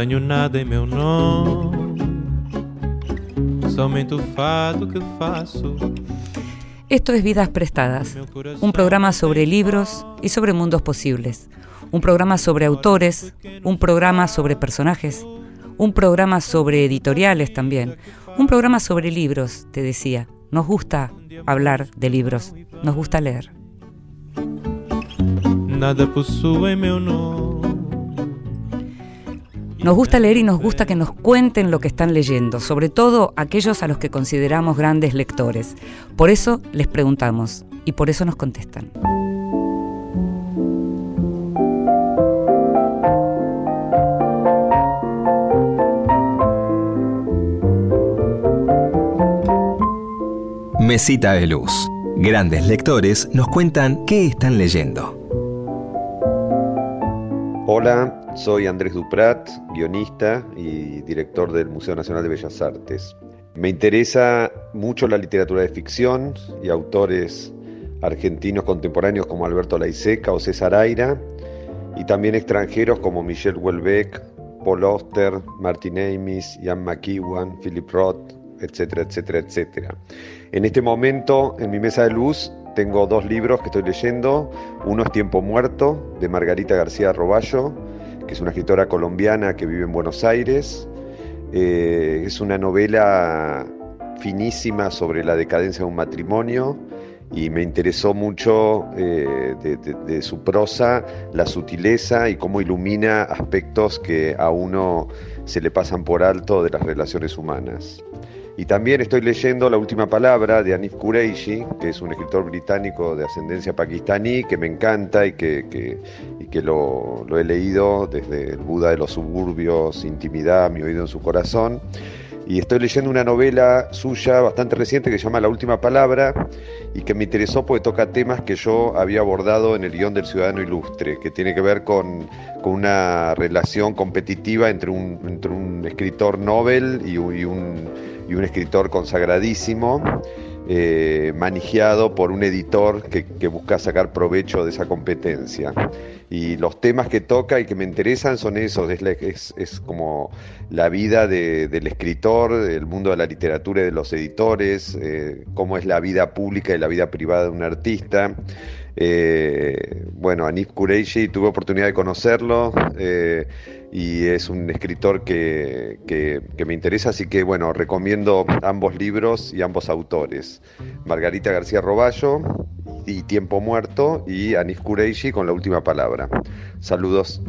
Não tenho nada em meu nome, somente o fado que faço. Esto es Vidas Prestadas, un programa sobre libros y sobre mundos posibles, un programa sobre autores, un programa sobre personajes, un programa sobre editoriales también, un programa sobre libros, te decía. Nos gusta hablar de libros, nos gusta leer. Nada possui meu nome. Nos gusta leer y nos gusta que nos cuenten lo que están leyendo, sobre todo aquellos a los que consideramos grandes lectores. Por eso les preguntamos y por eso nos contestan. Mesita de Luz. Grandes lectores nos cuentan qué están leyendo. Hola, soy Andrés Duprat, guionista y director del Museo Nacional de Bellas Artes. Me interesa mucho la literatura de ficción y autores argentinos contemporáneos como Alberto Laiseca o César Aira, y también extranjeros como Michel Houellebecq, Paul Auster, Martin Amis, Ian McEwan, Philip Roth, etcétera, etcétera, etcétera. En este momento, en mi mesa de luz, tengo dos libros que estoy leyendo. Uno es Tiempo Muerto, de Margarita García Roballo, que es una escritora colombiana que vive en Buenos Aires. Eh, es una novela finísima sobre la decadencia de un matrimonio y me interesó mucho eh, de, de, su prosa la sutileza y cómo ilumina aspectos que a uno se le pasan por alto de las relaciones humanas. Y también estoy leyendo La última palabra de Anif Kureishi, que es un escritor británico de ascendencia pakistaní, que me encanta y que, y que lo, he leído desde El Buda de los suburbios, Intimidad, Mi oído en su corazón. Y estoy leyendo una novela suya bastante reciente que se llama La última palabra y que me interesó porque toca temas que yo había abordado en el guion del Ciudadano Ilustre, que tiene que ver con, con una relación competitiva entre un, entre un escritor Nobel y y un y un escritor consagradísimo, eh, manejado por un editor que, busca sacar provecho de esa competencia. Y los temas que toca y que me interesan son esos, es, como la vida del escritor, el mundo de la literatura y de los editores, eh, cómo es la vida pública y la vida privada de un artista. Eh, bueno, Anif Kureishi tuve oportunidad de conocerlo y es un escritor que, me interesa, así que bueno, recomiendo ambos libros y ambos autores. Margarita García Roballo y Tiempo Muerto y Anis Kureishi con la última palabra. Saludos.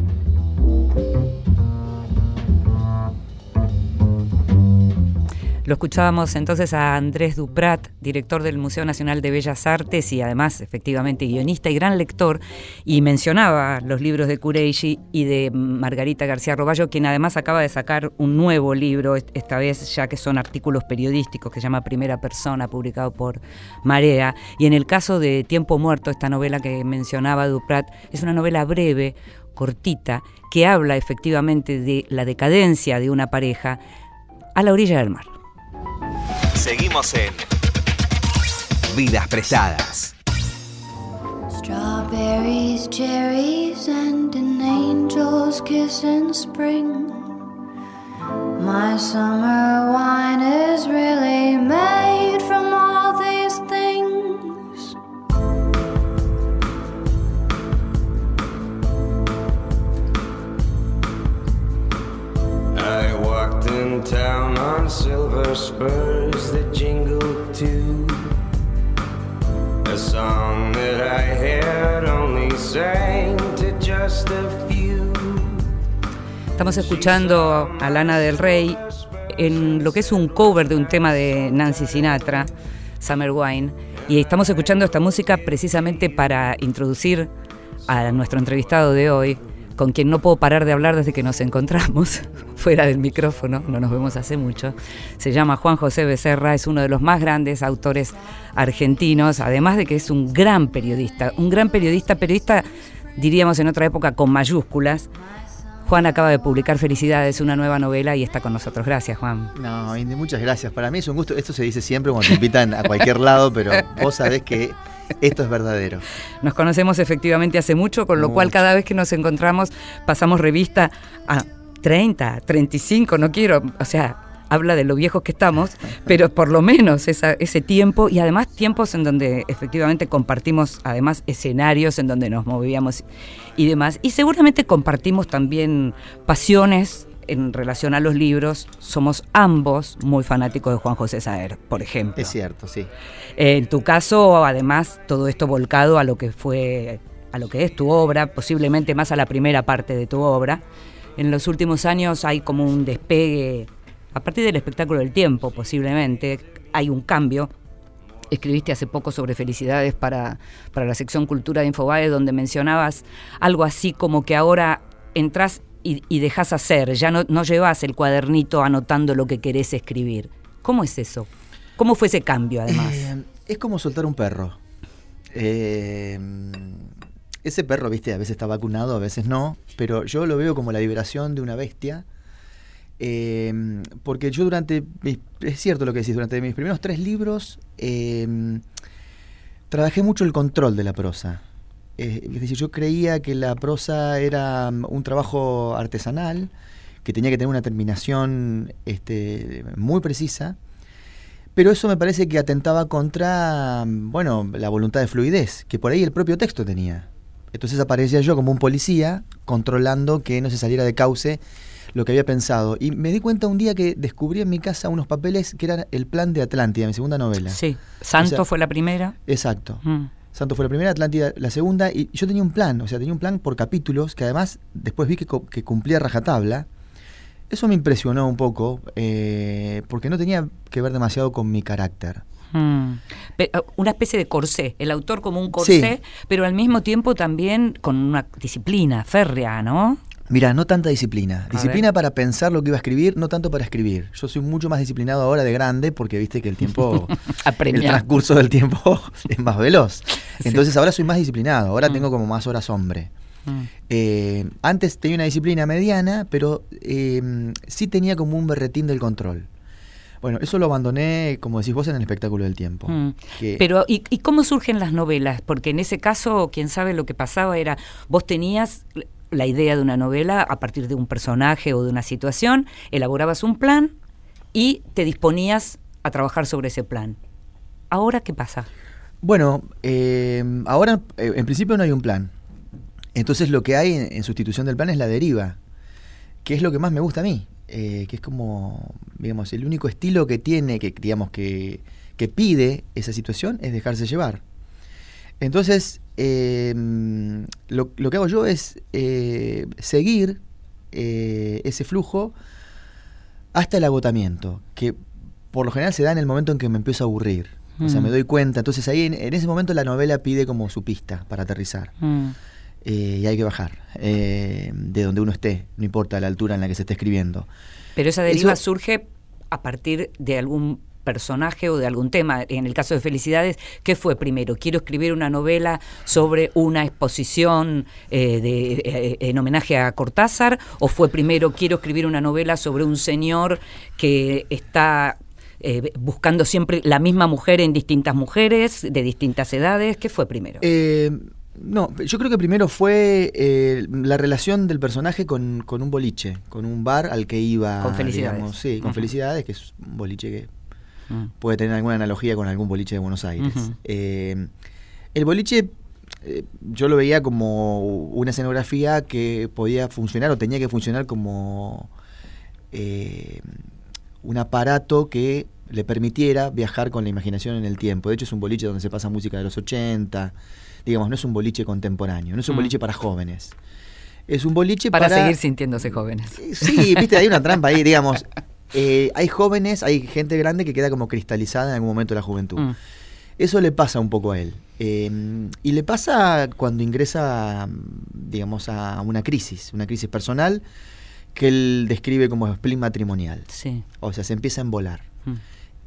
Lo escuchábamos entonces a Andrés Duprat, director del Museo Nacional de Bellas Artes y además efectivamente guionista y gran lector, y mencionaba los libros de Kureishi y de Margarita García Roballo, quien además acaba de sacar un nuevo libro, esta vez ya que son artículos periodísticos, que se llama Primera Persona, publicado por Marea. Y en el caso de Tiempo Muerto, esta novela que mencionaba Duprat, es una novela breve, cortita, que habla efectivamente de la decadencia de una pareja a la orilla del mar. Seguimos en Vidas Prestadas. Strawberries, cherries, and an angel's kiss in spring. My summer wine is really made from all these things. I Estamos escuchando a Lana del Rey en lo que es un cover de un tema de Nancy Sinatra, Summer Wine, y estamos escuchando esta música precisamente para introducir a nuestro entrevistado de hoy, con quien no puedo parar de hablar desde que nos encontramos fuera del micrófono, no nos vemos hace mucho. Se llama Juan José Becerra, es uno de los más grandes autores argentinos, además de que es un gran periodista, un gran periodista, periodista diríamos en otra época con mayúsculas. Juan acaba de publicar Felicidades, una nueva novela, y está con nosotros. Gracias, Juan. No, muchas gracias. Para mí es un gusto. Esto se dice siempre cuando te invitan a cualquier lado, pero vos sabés que esto es verdadero. Nos conocemos efectivamente hace mucho, con lo cual cada vez que nos encontramos pasamos revista a 30, 35, no quiero, o sea, habla de lo viejos que estamos, pero por lo menos esa- ese tiempo y además tiempos en donde efectivamente compartimos además escenarios en donde nos movíamos y demás. Y seguramente compartimos también pasiones en relación a los libros. Somos ambos muy fanáticos de Juan José Saer, por ejemplo. Es cierto, sí. En tu caso, además, todo esto volcado a lo que fue, a lo que es tu obra, posiblemente más a la primera parte de tu obra. En los últimos años hay como un despegue, a partir del espectáculo del tiempo, posiblemente, hay un cambio. Escribiste hace poco sobre felicidades para, para la sección Cultura de Infobae, donde mencionabas algo así como que ahora entras y, y dejas hacer, ya no, llevas el cuadernito anotando lo que querés escribir. ¿Cómo es eso? ¿Cómo fue ese cambio, además? Eh, es como soltar un perro. Eh, ese perro, viste, a veces está vacunado, a veces no, pero yo lo veo como la liberación de una bestia. eh, porque yo durante, es cierto lo que decís, durante mis primeros tres libros trabajé mucho el control de la prosa. Eh, es decir, yo creía que la prosa era mm, un trabajo artesanal, que tenía que tener una terminación este, muy precisa. Pero eso me parece que atentaba contra, mm, bueno, la voluntad de fluidez, que por ahí el propio texto tenía. Entonces aparecía yo como un policía controlando que no se saliera de cauce lo que había pensado. Y me di cuenta un día que descubrí en mi casa unos papeles que eran el plan de Atlántida, mi segunda novela. Sí, Santo O sea, fue la primera. Exacto. Mm. Santo fue la primera, Atlántida la segunda, y yo tenía un plan, o sea, tenía un plan por capítulos, que además después vi que, cumplía rajatabla. Eso me impresionó un poco, eh, porque no tenía que ver demasiado con mi carácter. Mm. Pe- uh, Una especie de corsé, el autor como un corsé, Sí. pero al mismo tiempo también con una disciplina férrea, ¿no? Mira, no tanta disciplina. Disciplina para pensar lo que iba a escribir, no tanto para escribir. Yo soy mucho más disciplinado ahora de grande porque viste que el tiempo, el transcurso del tiempo es más veloz. Sí. Entonces ahora soy más disciplinado, ahora Mm. tengo como más horas hombre. Mm. Eh, antes tenía una disciplina mediana, pero eh, sí tenía como un berretín del control. Bueno, eso lo abandoné, como decís vos, en el espectáculo del tiempo. Mm. Que- Pero, ¿y, y cómo surgen las novelas? Porque en ese caso, quién sabe lo que pasaba era, vos tenías la idea de una novela a partir de un personaje o de una situación, elaborabas un plan y te disponías a trabajar sobre ese plan. ¿Ahora qué pasa? Bueno, eh, ahora eh, en principio no hay un plan. Entonces lo que hay en, sustitución del plan es la deriva, que es lo que más me gusta a mí, eh, que es como, digamos, el único estilo que tiene, que digamos que, que pide esa situación es dejarse llevar. Entonces, eh, lo, lo que hago yo es eh, seguir eh, ese flujo hasta el agotamiento, que por lo general se da en el momento en que me empiezo a aburrir. O sea, Mm. me doy cuenta. Entonces ahí en, en ese momento la novela pide como su pista para aterrizar. Mm. Eh, y hay que bajar eh, de donde uno esté, no importa la altura en la que se esté escribiendo. Pero esa deriva Eso- surge a partir de algún personaje o de algún tema. En el caso de Felicidades, ¿qué fue primero? Quiero escribir una novela sobre una exposición eh, de, eh, en homenaje a Cortázar, o fue primero quiero escribir una novela sobre un señor que está eh, buscando siempre la misma mujer en distintas mujeres de distintas edades. ¿Qué fue primero? Eh, no, yo creo que primero fue eh, la relación del personaje con, con un boliche, con un bar al que iba. Con Felicidades. digamos, sí, con. Felicidades, que es un boliche que Mm. puede tener alguna analogía con algún boliche de Buenos Aires. Eh, el boliche eh, yo lo veía como una escenografía que podía funcionar o tenía que funcionar como eh, un aparato que le permitiera viajar con la imaginación en el tiempo. De hecho es un boliche donde se pasa música de los 80, digamos, no es un boliche contemporáneo, no es un Mm. boliche para jóvenes. Es un boliche para, para, seguir sintiéndose jóvenes. Sí, viste, hay una trampa ahí, digamos. Eh, hay jóvenes, hay gente grande que queda como cristalizada en algún momento de la juventud. Mm. Eso le pasa un poco a él. Eh, y le pasa cuando ingresa, digamos, a una crisis, una crisis personal que él describe como spleen matrimonial. Sí. O sea, se empieza a embolar. Mm.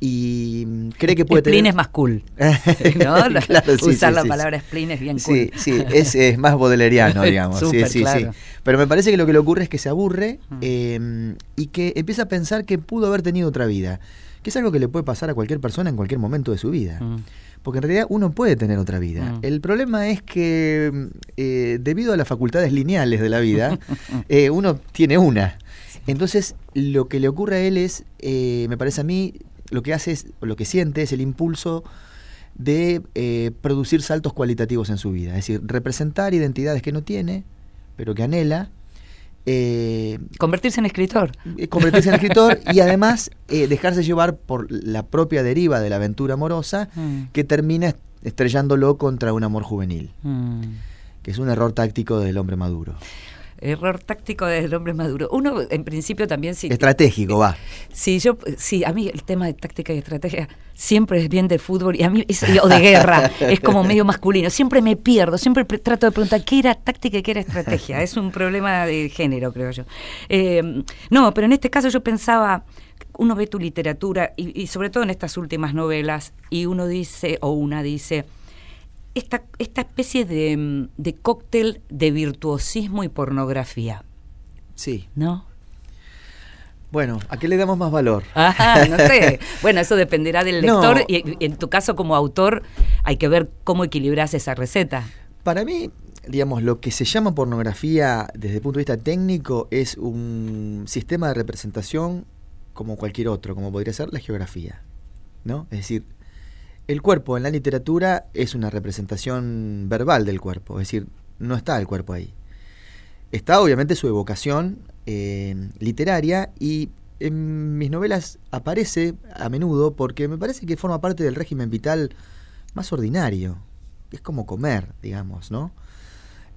Y mm, cree que puede spleen tener... es más cool. ¿no? La- Claro, sí, Usar sí, la sí, palabra spleen es bien cool. Sí, sí, es, es más bodeleriano, digamos. sí, sí, claro. sí. Pero me parece que lo que le ocurre es que se aburre Mm. eh, y que empieza a pensar que pudo haber tenido otra vida, que es algo que le puede pasar a cualquier persona en cualquier momento de su vida. Mm. Porque en realidad uno puede tener otra vida. Mm. El problema es que eh, debido a las facultades lineales de la vida, eh, uno tiene una. Entonces, lo que le ocurre a él es, eh, me parece a mí, lo que hace es, lo que siente es el impulso de eh, producir saltos cualitativos en su vida. Es decir, representar identidades que no tiene, pero que anhela. eh, Convertirse en escritor. eh, convertirse en escritor y además eh, dejarse llevar por la propia deriva de la aventura amorosa Mm. que termina est- estrellándolo contra un amor juvenil, Mm. que es un error táctico del hombre maduro. Error táctico del hombre maduro. Uno, en principio, también sí. Estratégico, va. Sí, yo, sí, a mí el tema de táctica y estrategia siempre es bien de fútbol y a mí, es- o de guerra, es como medio masculino. Siempre me pierdo, siempre pre- trato de preguntar qué era táctica y qué era estrategia. Es un problema de género, creo yo. Eh, no, pero en este caso yo pensaba, uno ve tu literatura y, y sobre todo en estas últimas novelas y uno dice, o una dice, esta, esta especie de, mm, de cóctel de virtuosismo y pornografía, Sí. ¿no? Bueno, ¿a qué le damos más valor? Ajá, no sé. Bueno, eso dependerá del lector y en tu caso como autor hay que ver cómo equilibras esa receta. Para mí, digamos, lo que se llama pornografía desde el punto de vista técnico es un sistema de representación como cualquier otro, como podría ser la geografía. ¿No? Es decir, el cuerpo en la literatura es una representación verbal del cuerpo, es decir, no está el cuerpo ahí. Está obviamente su evocación eh, literaria y en mis novelas aparece a menudo porque me parece que forma parte del régimen vital más ordinario. Es como comer, digamos, ¿no?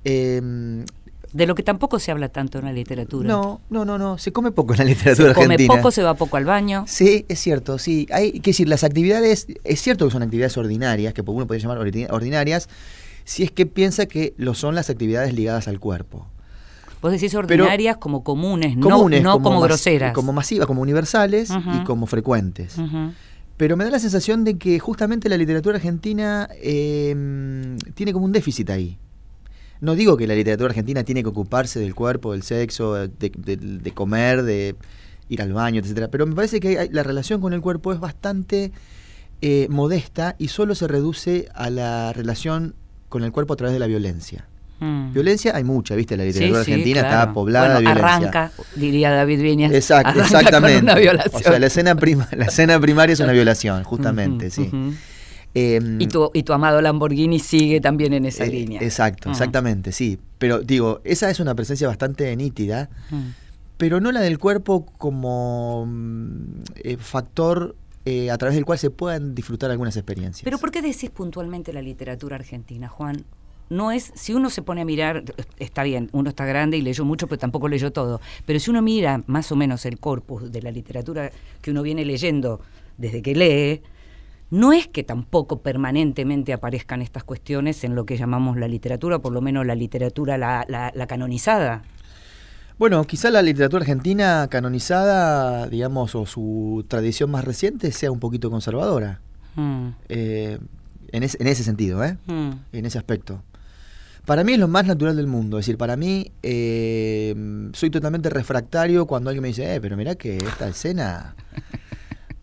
Em, De lo que tampoco se habla tanto en la literatura. no, no, no, no. Se come poco en la literatura se come argentina. poco, se va poco al baño. Sí, es cierto, sí. Hay que decir, las actividades, es cierto que son actividades ordinarias, que uno podría llamar ordi- ordinarias, si es que piensa que lo son las actividades ligadas al cuerpo. Vos decís ordinarias como comunes, no- Comunes, no, como, groseras. Como masivas, como universales y como frecuentes. Pero me da la sensación de que justamente la literatura argentina eh, tiene como un déficit ahí. No digo que la literatura argentina tiene que ocuparse del cuerpo, del sexo, de, de- de comer, de ir al baño, etcétera. Pero me parece que hay- la relación con el cuerpo es bastante eh, modesta y solo se reduce a la relación con el cuerpo a través de la violencia. Mm. Violencia hay mucha, ¿viste? La literatura Sí, sí, argentina claro. está poblada Bueno, de violencia. Arranca, diría David Viñas. Arranca exactamente. Con una violación. O sea, la escena, prima, la escena primaria es una violación, justamente, Ujú, sí. Em, Y tu, y tu amado Lamborghini sigue también en esa eh, línea. Exacto, Mm. exactamente, sí. Pero digo, esa es una presencia bastante nítida, Mm. pero no la del cuerpo como mm, eh, factor eh, a través del cual se puedan disfrutar algunas experiencias. Pero ¿por qué decís puntualmente la literatura argentina, Juan? No es, si uno se pone a mirar, está bien, uno está grande y leyó mucho, pero tampoco leyó todo. Pero si uno mira más o menos el corpus de la literatura que uno viene leyendo desde que lee, no es que tampoco permanentemente aparezcan estas cuestiones en lo que llamamos la literatura, por lo menos la literatura la, la- la canonizada. Bueno, quizá la literatura argentina canonizada, digamos, o su tradición más reciente sea un poquito conservadora. Mm, eh, en, ese- en ese sentido, ¿eh? mm. en ese aspecto. Para mí es lo más natural del mundo. Es decir, para mí eh, soy totalmente refractario cuando alguien me dice, eh, pero mirá que esta escena,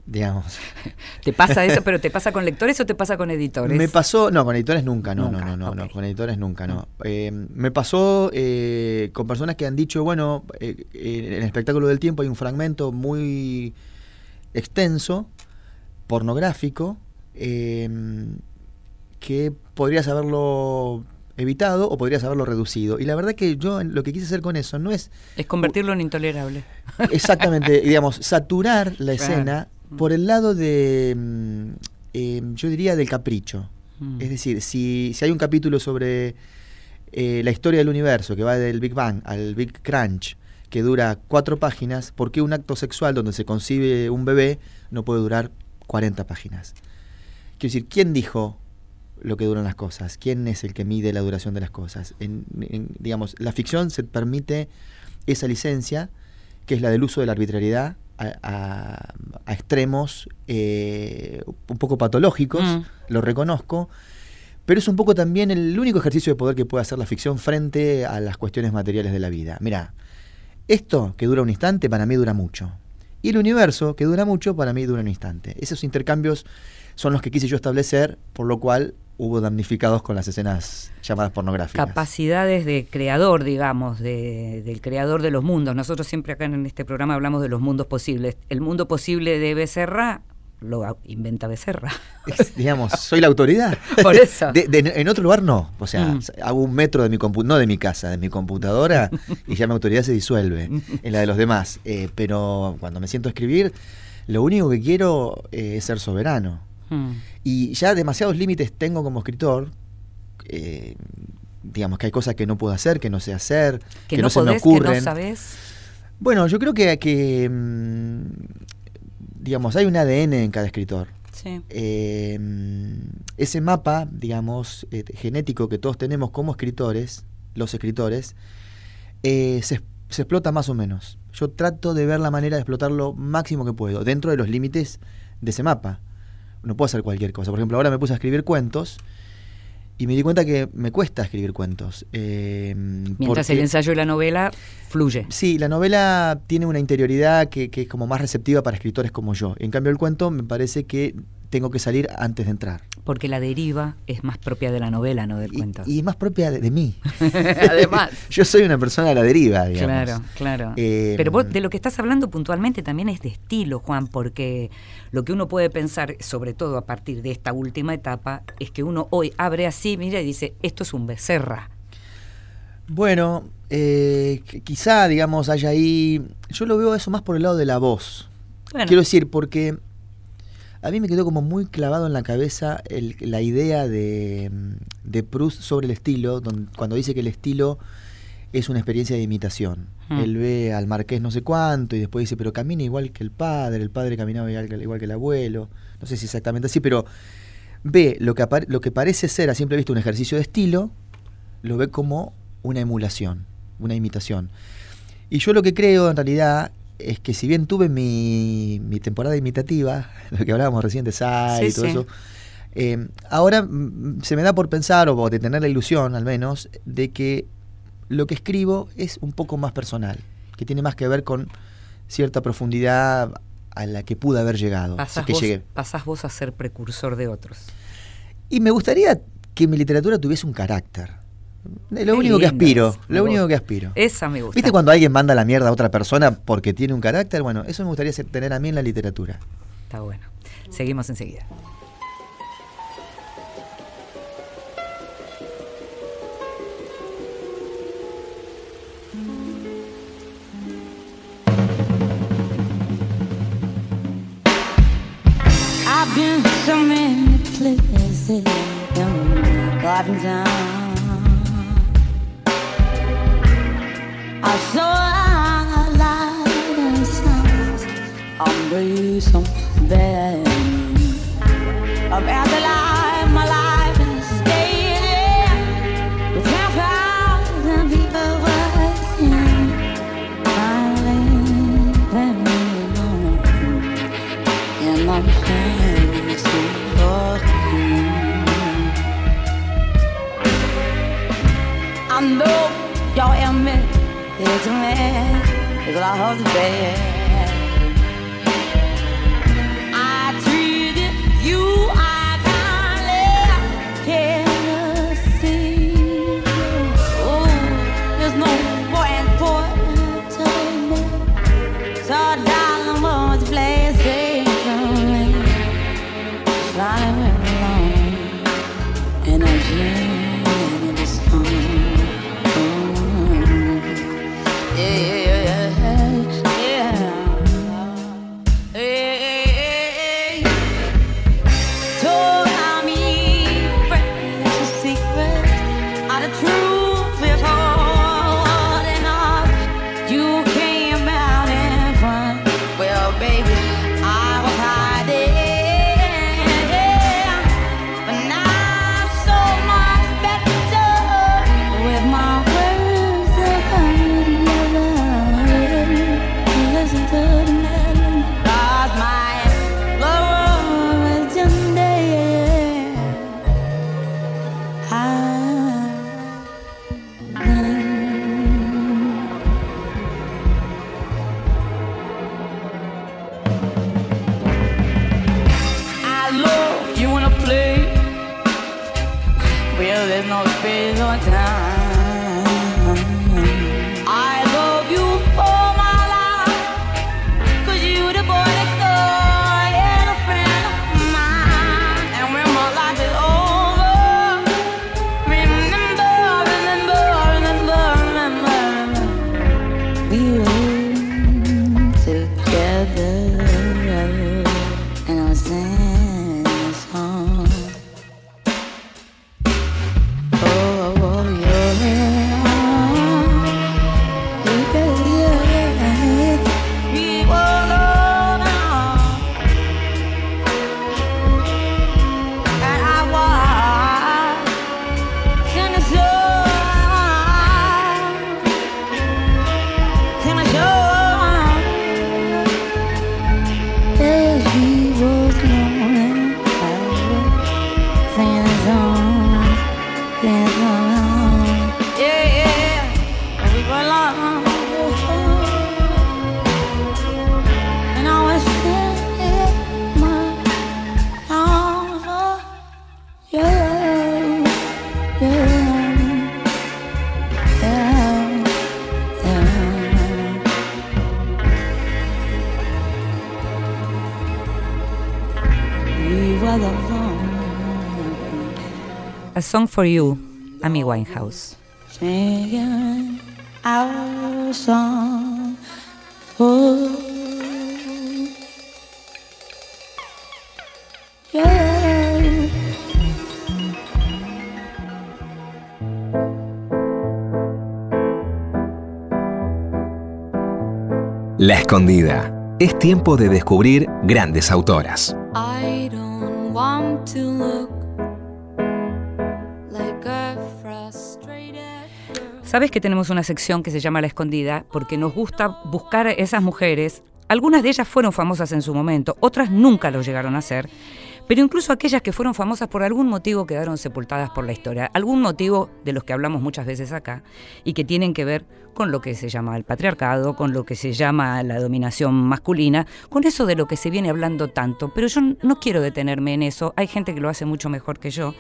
digamos. ¿Te pasa eso, pero te pasa con lectores o te pasa con editores? Me pasó, no, con editores nunca, no, Nunca, no, no, no, no, con editores nunca, no. Eh, me pasó eh, con personas que han dicho, bueno, eh, en el espectáculo del tiempo hay un fragmento muy extenso, pornográfico, eh, que podrías haberlo evitado o podrías haberlo reducido. Y la verdad que yo lo que quise hacer con eso no es Es convertirlo en intolerable. exactamente, digamos, saturar la escena por el lado de, mm, eh, yo diría, del capricho. Mm. Es decir, si, si hay un capítulo sobre eh, la historia del universo, que va del Big Bang al Big Crunch, que dura cuatro páginas, ¿por qué un acto sexual donde se concibe un bebé no puede durar 40 páginas? Quiero decir, ¿quién dijo lo que duran las cosas? ¿Quién es el que mide la duración de las cosas? En- en- digamos, la ficción se permite esa licencia, que es la del uso de la arbitrariedad a, a- a extremos eh, un poco patológicos, Mm. lo reconozco, pero es un poco también el único ejercicio de poder que puede hacer la ficción frente a las cuestiones materiales de la vida. Mira, esto que dura un instante para mí dura mucho. Y el universo, que dura mucho, para mí dura un instante. Esos intercambios son los que quise yo establecer, por lo cual hubo damnificados con las escenas llamadas pornográficas. Capacidades de creador, digamos, de- del creador de los mundos. Nosotros siempre acá en este programa hablamos de los mundos posibles. El mundo posible de Becerra lo inventa Becerra. Es, digamos, soy la autoridad. Por eso. De- de- en otro lugar no. O sea, Mm. hago un metro de mi compu no de mi casa, de mi computadora, y ya mi autoridad se disuelve en la de los demás. Eh, pero cuando me siento a escribir, lo único que quiero eh, es ser soberano. Mm. Y ya demasiados límites tengo como escritor. eh, digamos que hay cosas que no puedo hacer, que no sé hacer, Que, que, no, no, se me que ocurren. no. Bueno, yo creo que, que mm, digamos, hay un ADN en cada escritor. Sí. Eh, ese mapa, digamos, eh, genético que todos tenemos como escritores, los escritores, eh, se, se explota más o menos. Yo trato de ver la manera de explotar lo máximo que puedo, dentro de los límites de ese mapa. No puedo hacer cualquier cosa. Por ejemplo, ahora me puse a escribir cuentos y me di cuenta que me cuesta escribir cuentos. eh, Mientras porque- el ensayo y la novela fluye. Sí, la novela tiene una interioridad que, que es como más receptiva para escritores como yo. En cambio, el cuento me parece que tengo que salir antes de entrar. Porque la deriva es más propia de la novela, no del Y, cuento. y más propia de, de mí. Además. yo soy una persona a la deriva, digamos. Claro, claro. Eh, Pero vos de lo que estás hablando puntualmente también es de estilo, Juan, porque lo que uno puede pensar, sobre todo a partir de esta última etapa, es que uno hoy abre así, mira y dice, esto es un becerra. Bueno, eh, qu- quizá, digamos, haya ahí... Yo lo veo eso más por el lado de la voz. Bueno, Quiero decir, porque a mí me quedó como muy clavado en la cabeza el- la idea de, de Proust sobre el estilo, cuando dice que el estilo es una experiencia de imitación. Hmm. Él ve al marqués no sé cuánto y después dice, pero camina igual que el padre, el padre caminaba igual que, igual que el abuelo, no sé si exactamente así, pero ve lo que, lo que parece ser a simple vista un ejercicio de estilo, lo ve como una emulación, una imitación. Y yo lo que creo en realidad es que si bien tuve mi, mi temporada imitativa, lo que hablábamos recién de Sai Sí, y todo sí. eso, eh, ahora mm, se me da por pensar, o de tener la ilusión al menos, de que lo que escribo es un poco más personal, que tiene más que ver con cierta profundidad a la que pude haber llegado. pasás, que vos, llegué. pasás vos a ser precursor de otros. Y me gustaría que mi literatura tuviese un carácter. Lo Qué único que aspiro, me lo único gusta. que aspiro. Esa me gusta. ¿Viste cuando alguien manda la mierda a otra persona porque tiene un carácter? Bueno, eso me gustaría tener a mí en la literatura. Está bueno. Seguimos enseguida. I've been so many places in up man, is I Song for You, Amy Winehouse. Singing our song for you. La Escondida. Es tiempo de descubrir grandes autoras. I don't want to Sabes que tenemos una sección que se llama La Escondida porque nos gusta buscar esas mujeres. Algunas de ellas fueron famosas en su momento, otras nunca lo llegaron a ser. Pero incluso aquellas que fueron famosas por algún motivo quedaron sepultadas por la historia. Algún motivo de los que hablamos muchas veces acá y que tienen que ver con lo que se llama el patriarcado, con lo que se llama la dominación masculina, con eso de lo que se viene hablando tanto. Pero yo no quiero detenerme en eso. Hay gente que lo hace mucho mejor que yo.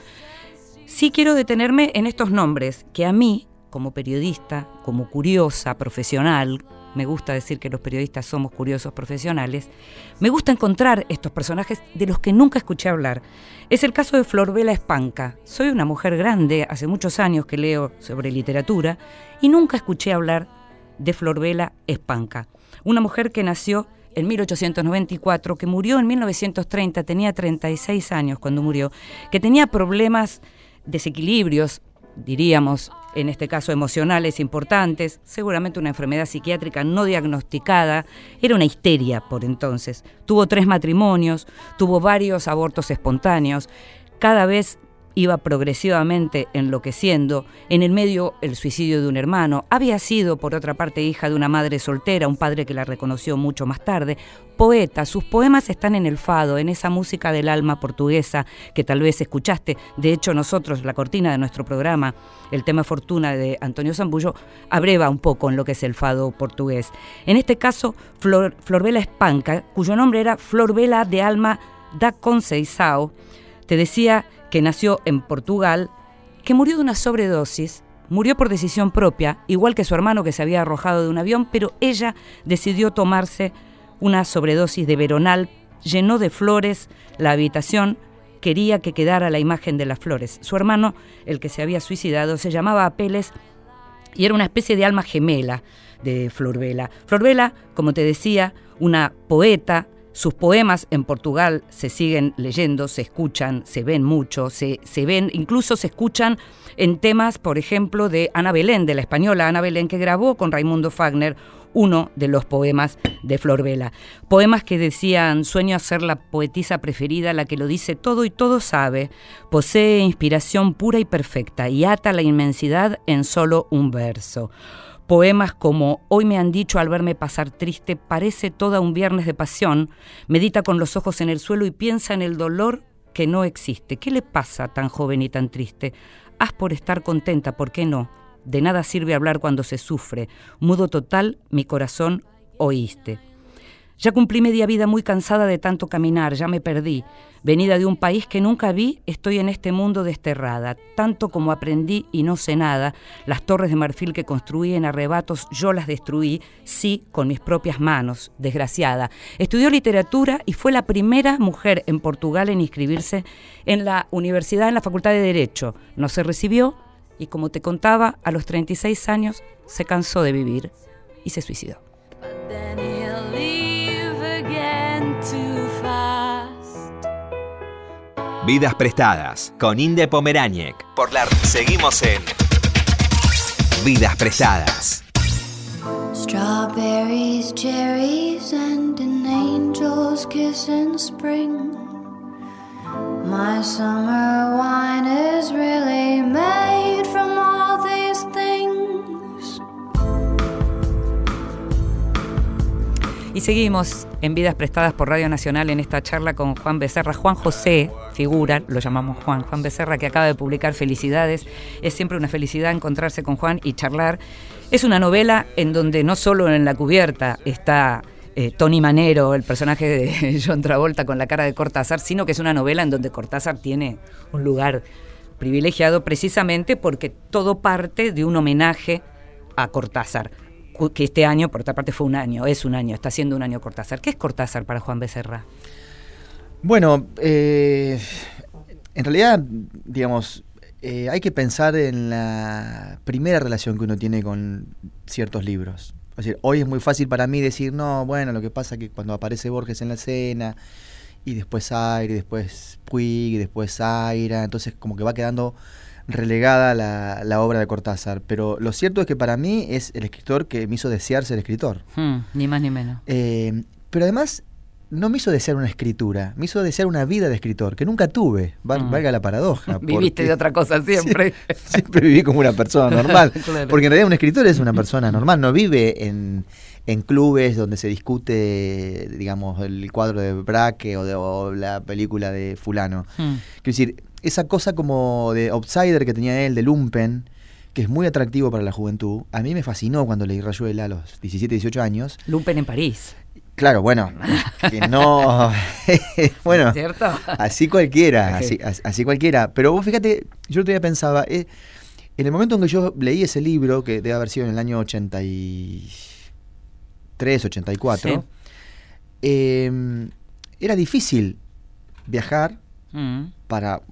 Sí quiero detenerme en estos nombres que a mí, como periodista, como curiosa, profesional, me gusta decir que los periodistas somos curiosos profesionales, me gusta encontrar estos personajes de los que nunca escuché hablar. Es el caso de Florbela Espanca. Soy una mujer grande, hace muchos años que leo sobre literatura, y nunca escuché hablar de Florbela Espanca. Una mujer que nació en 1894, que murió en 1930, tenía 36 años cuando murió, que tenía problemas, desequilibrios, diríamos, en este caso emocionales importantes, seguramente una enfermedad psiquiátrica no diagnosticada, era una histeria por entonces. Tuvo tres matrimonios, tuvo varios abortos espontáneos, cada vez iba progresivamente enloqueciendo, en el medio el suicidio de un hermano, había sido por otra parte hija de una madre soltera, un padre que la reconoció mucho más tarde, poeta, sus poemas están en el fado, en esa música del alma portuguesa que tal vez escuchaste, de hecho nosotros, la cortina de nuestro programa, el tema Fortuna de Antonio Zambullo, abreva un poco en lo que es el fado portugués. En este caso, Flor, Florbela Espanca, cuyo nombre era Florbela de Alma da Conceição, te decía que nació en Portugal, que murió de una sobredosis, murió por decisión propia, igual que su hermano que se había arrojado de un avión, pero ella decidió tomarse una sobredosis de veronal, llenó de flores la habitación, quería que quedara la imagen de las flores. Su hermano, el que se había suicidado, se llamaba Apeles y era una especie de alma gemela de Florbela. Florbela, como te decía, una poeta, sus poemas en Portugal se siguen leyendo, se escuchan, se ven mucho, se, se, ven, incluso se escuchan en temas, por ejemplo, de Ana Belén, de la española Ana Belén, que grabó con Raimundo Fagner uno de los poemas de Flor Vela. Poemas que decían, sueño ser la poetisa preferida, la que lo dice todo y todo sabe, posee inspiración pura y perfecta y ata la inmensidad en solo un verso. Poemas como Hoy me han dicho al verme pasar triste, parece toda un viernes de pasión, medita con los ojos en el suelo y piensa en el dolor que no existe. ¿Qué le pasa tan joven y tan triste? Haz por estar contenta, ¿por qué no? De nada sirve hablar cuando se sufre. Mudo total, mi corazón, oíste. Ya cumplí media vida muy cansada de tanto caminar, ya me perdí. Venida de un país que nunca vi, estoy en este mundo desterrada. Tanto como aprendí y no sé nada, las torres de marfil que construí en arrebatos yo las destruí, sí, con mis propias manos, desgraciada. Estudió literatura y fue la primera mujer en Portugal en inscribirse en la universidad, en la Facultad de Derecho. No se recibió y, como te contaba, a los 36 años se cansó de vivir y se suicidó. Vidas prestadas con Inde Pomeráñez. Por la seguimos en Vidas prestadas. Strawberries, cherries, and an angel's kiss in spring. My summer wine is really made Y seguimos en Vidas Prestadas por Radio Nacional en esta charla con Juan Becerra. Juan José, figura, lo llamamos Juan, Juan Becerra, que acaba de publicar Felicidades. Es siempre una felicidad encontrarse con Juan y charlar. Es una novela en donde no solo en la cubierta está eh, Tony Manero, el personaje de John Travolta con la cara de Cortázar, sino que es una novela en donde Cortázar tiene un lugar privilegiado precisamente porque todo parte de un homenaje a Cortázar que este año, por otra parte, fue un año, es un año, está siendo un año Cortázar. ¿Qué es Cortázar para Juan Becerra? Bueno, eh, en realidad, digamos, eh, hay que pensar en la primera relación que uno tiene con ciertos libros. Es decir, hoy es muy fácil para mí decir, no, bueno, lo que pasa es que cuando aparece Borges en la escena, y después Aire, y después Puig, y después Aira, entonces como que va quedando relegada la, la obra de Cortázar. Pero lo cierto es que para mí es el escritor que me hizo desear ser escritor. Hmm, ni más ni menos. Eh, pero además no me hizo desear una escritura, me hizo desear una vida de escritor, que nunca tuve, val- Mm. valga la paradoja. Viviste de otra cosa siempre. Siempre viví como una persona normal. Claro. Porque en realidad un escritor es una persona normal, no vive en, en clubes donde se discute, digamos, el cuadro de Braque o, de, o la película de fulano. Hmm. Quiero decir, esa cosa como de outsider que tenía él, de lumpen, que es muy atractivo para la juventud, a mí me fascinó cuando leí Rayuela a los 17, 18 años. Lumpen en París. Claro, bueno, que no... bueno, ¿Cierto? Así cualquiera, así, as- así cualquiera. Pero vos fíjate, yo día pensaba, eh, en el momento en que yo leí ese libro, que debe haber sido en el año 83, 84, Sí. eh, era difícil viajar Hmm. para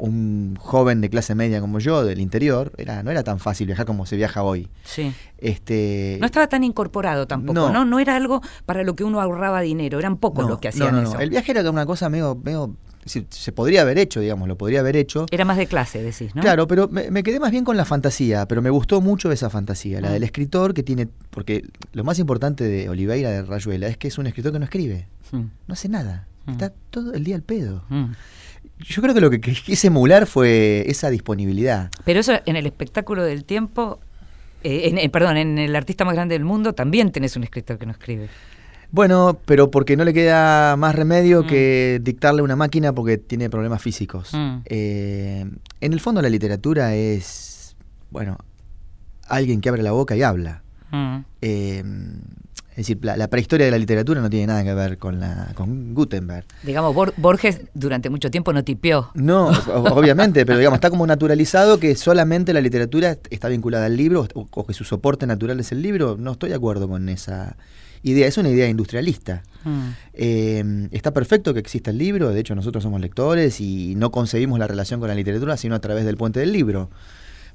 un joven de clase media como yo, del interior, era, no era tan fácil viajar como se viaja hoy. Sí. Este, No estaba tan incorporado tampoco, No. no. no, era algo para lo que uno ahorraba dinero, eran pocos no, los que hacían no, eso. El viaje era una cosa medio, medio se podría haber hecho, digamos, lo podría haber hecho. Era más de clase, decís, ¿no? Claro, pero me, me quedé más bien con la fantasía, pero me gustó mucho esa fantasía, la Ah. del escritor que tiene, porque lo más importante de Oliveira de Rayuela es que es un escritor que no escribe, Hmm. no hace nada, Mm. está todo el día al pedo. Yo creo que lo que qu- quise emular fue esa disponibilidad. Pero eso en el espectáculo del tiempo, eh, en- eh, perdón, en el artista más grande del mundo también tenés un escritor que no escribe. Bueno, pero porque no le queda más remedio Mm. que dictarle una máquina porque tiene problemas físicos. Mm. Eh, en el fondo la literatura es, bueno, alguien que abre la boca y habla. Hmm. Es decir, la, la prehistoria de la literatura no tiene nada que ver con, la, con Gutenberg. Digamos, Bor- Borges durante mucho tiempo no tipeó. No, obviamente, pero digamos, está como naturalizado que solamente la literatura está vinculada al libro o, o que su soporte natural es el libro. No estoy de acuerdo con esa idea. Es una idea industrialista. Hmm. Eh, está perfecto que exista el libro, de hecho nosotros somos lectores y no concebimos la relación con la literatura sino a través del puente del libro.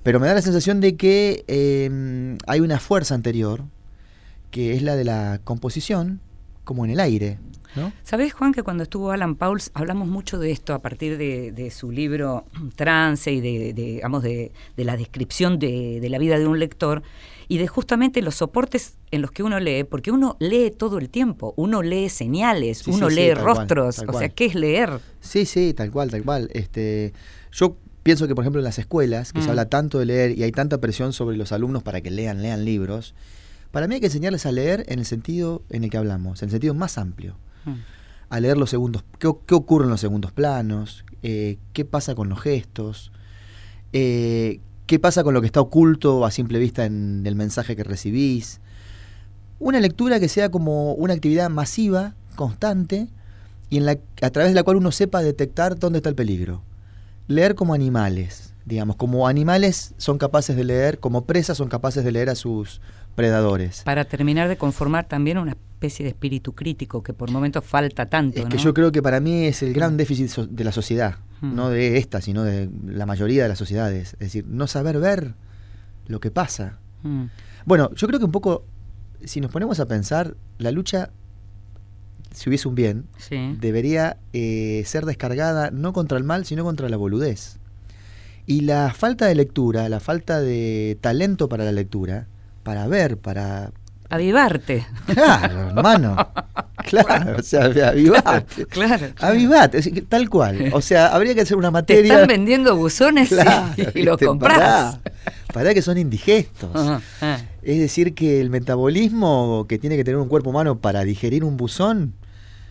Pero me da la sensación de que eh, hay una fuerza anterior, que es la de la composición, como en el aire. ¿no? ¿Sabés, Juan, que cuando estuvo Alan Pauls hablamos mucho de esto a partir de, de su libro Trance y de, de, digamos, de, de la descripción de, la vida de un lector y de justamente los soportes en los que uno lee, porque uno lee todo el tiempo, uno lee señales, Sí, uno sí, lee rostros, o sea. ¿qué es leer? Sí, sí, tal cual, tal cual. Este, yo pienso que, por ejemplo, en las escuelas, que se Mm. habla tanto de leer y hay tanta presión sobre los alumnos para que lean, lean libros, para mí hay que enseñarles a leer en el sentido en el que hablamos, en el sentido más amplio. Hmm. a leer los segundos, qué, qué ocurre en los segundos planos, eh, qué pasa con los gestos, eh, qué pasa con lo que está oculto a simple vista en el mensaje que recibís. Una lectura que sea como una actividad masiva, constante, y en la, a través de la cual uno sepa detectar dónde está el peligro. Leer como animales, digamos, como animales son capaces de leer, como presas son capaces de leer a sus predadores. Para terminar de conformar también una especie de espíritu crítico que por momentos falta tanto, Es que ¿no? yo creo que para mí es el gran déficit so- de la sociedad, Mm. no de esta, sino de la mayoría de las sociedades. Es decir, no saber ver lo que pasa. Hmm. Bueno, yo creo que un poco, si nos ponemos a pensar, la lucha, si hubiese un bien, Sí. debería eh, ser descargada no contra el mal, sino contra la boludez. Y la falta de lectura, la falta de talento para la lectura, para ver, para... Avivarte. Claro, hermano. Claro, o sea, avivate. Claro. Avivate, es decir, tal cual. O sea, habría que hacer una Te materia... están vendiendo buzones y- Claro, y, los ¿viste? compras. Pará, pará que son indigestos. Ah. Es decir, que el metabolismo que tiene que tener un cuerpo humano para digerir un buzón,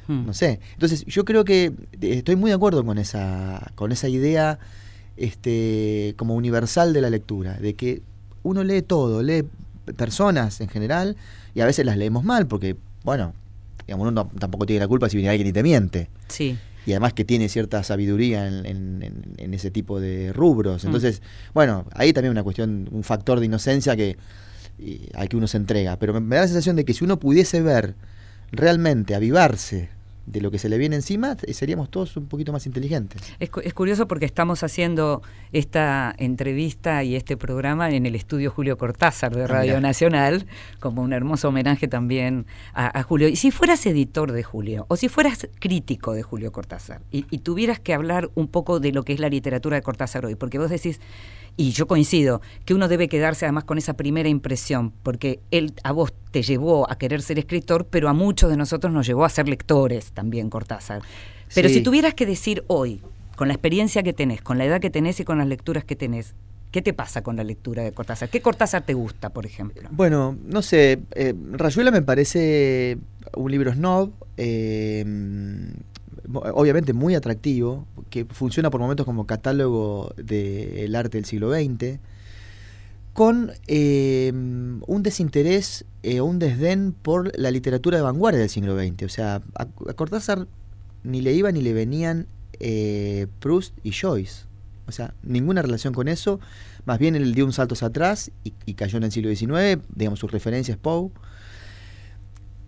Hmm. no sé. Entonces, yo creo que eh, estoy muy de acuerdo con esa, con esa idea este, como universal de la lectura, de que uno lee todo, lee personas en general, y a veces las leemos mal, porque, bueno, digamos, uno no- tampoco tiene la culpa si viene alguien y te miente Sí. y además que tiene cierta sabiduría en, en- en- en ese tipo de rubros. Mm. Entonces, bueno, ahí también una cuestión, un factor de inocencia que y, al que uno se entrega. Pero me, me da la sensación de que si uno pudiese ver realmente, avivarse, de lo que se le viene encima, eh, seríamos todos un poquito más inteligentes. Es, es curioso porque estamos haciendo esta entrevista y este programa en el estudio Julio Cortázar de Ah, Radio mirá. Nacional, como un hermoso homenaje también a, a Julio. Y si fueras editor de Julio, o si fueras crítico de Julio Cortázar, y, y tuvieras que hablar un poco de lo que es la literatura de Cortázar hoy, porque vos decís, y yo coincido, que uno debe quedarse además con esa primera impresión, porque él a vos te llevó a querer ser escritor, pero a muchos de nosotros nos llevó a ser lectores también, Cortázar. Pero Sí. si tuvieras que decir hoy, con la experiencia que tenés, con la edad que tenés y con las lecturas que tenés, ¿qué te pasa con la lectura de Cortázar? ¿Qué Cortázar te gusta, por ejemplo? Bueno, no sé, eh, Rayuela me parece un libro snob, eh, obviamente muy atractivo, que funciona por momentos como catálogo del arte del siglo XX, con eh, un desinterés eh, un desdén por la literatura de vanguardia del siglo XX. O sea, a, a Cortázar ni le iban ni le venían eh, Proust y Joyce. O sea, ninguna relación con eso. Más bien él dio un salto hacia atrás y, y cayó en el siglo XIX. Digamos, su referencia es Poe.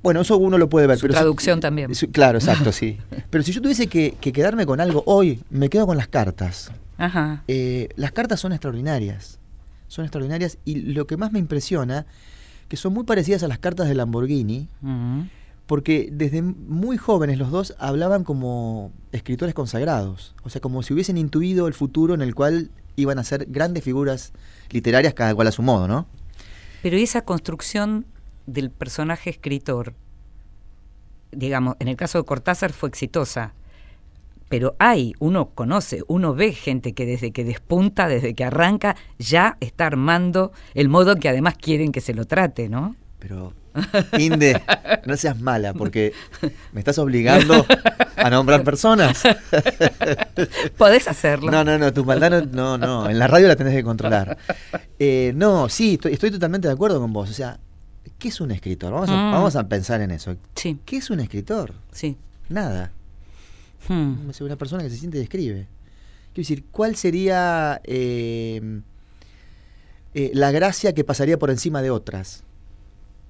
Bueno, eso uno lo puede ver. Su pero si- traducción también. su- claro, exacto, sí. Pero si yo tuviese que, que quedarme con algo hoy, me quedo con las cartas. Ajá. Eh, las cartas son extraordinarias. Son extraordinarias y lo que más me impresiona, que son muy parecidas a las cartas de Lamborghini, Mm. porque desde muy jóvenes los dos hablaban como escritores consagrados, o sea, como si hubiesen intuido el futuro en el cual iban a ser grandes figuras literarias, cada cual a su modo, ¿no? Pero ¿y esa construcción del personaje escritor, digamos, en el caso de Cortázar fue exitosa, pero hay, uno conoce, uno ve gente que desde que despunta, desde que arranca, ya está armando el modo que además quieren que se lo trate, ¿no? Pero, Inde, no seas mala, porque me estás obligando a nombrar personas. Podés hacerlo. No, no, no, tu maldad no, no, no, en la radio la tenés que controlar. Eh, no, sí, estoy, estoy totalmente de acuerdo con vos. O sea, ¿qué es un escritor? Vamos a, Mm. vamos a pensar en eso. Sí, ¿Qué es un escritor? sí. Nada. Hmm. Es una persona que se siente y escribe. Quiero decir, ¿cuál sería eh, eh, la gracia que pasaría por encima de otras?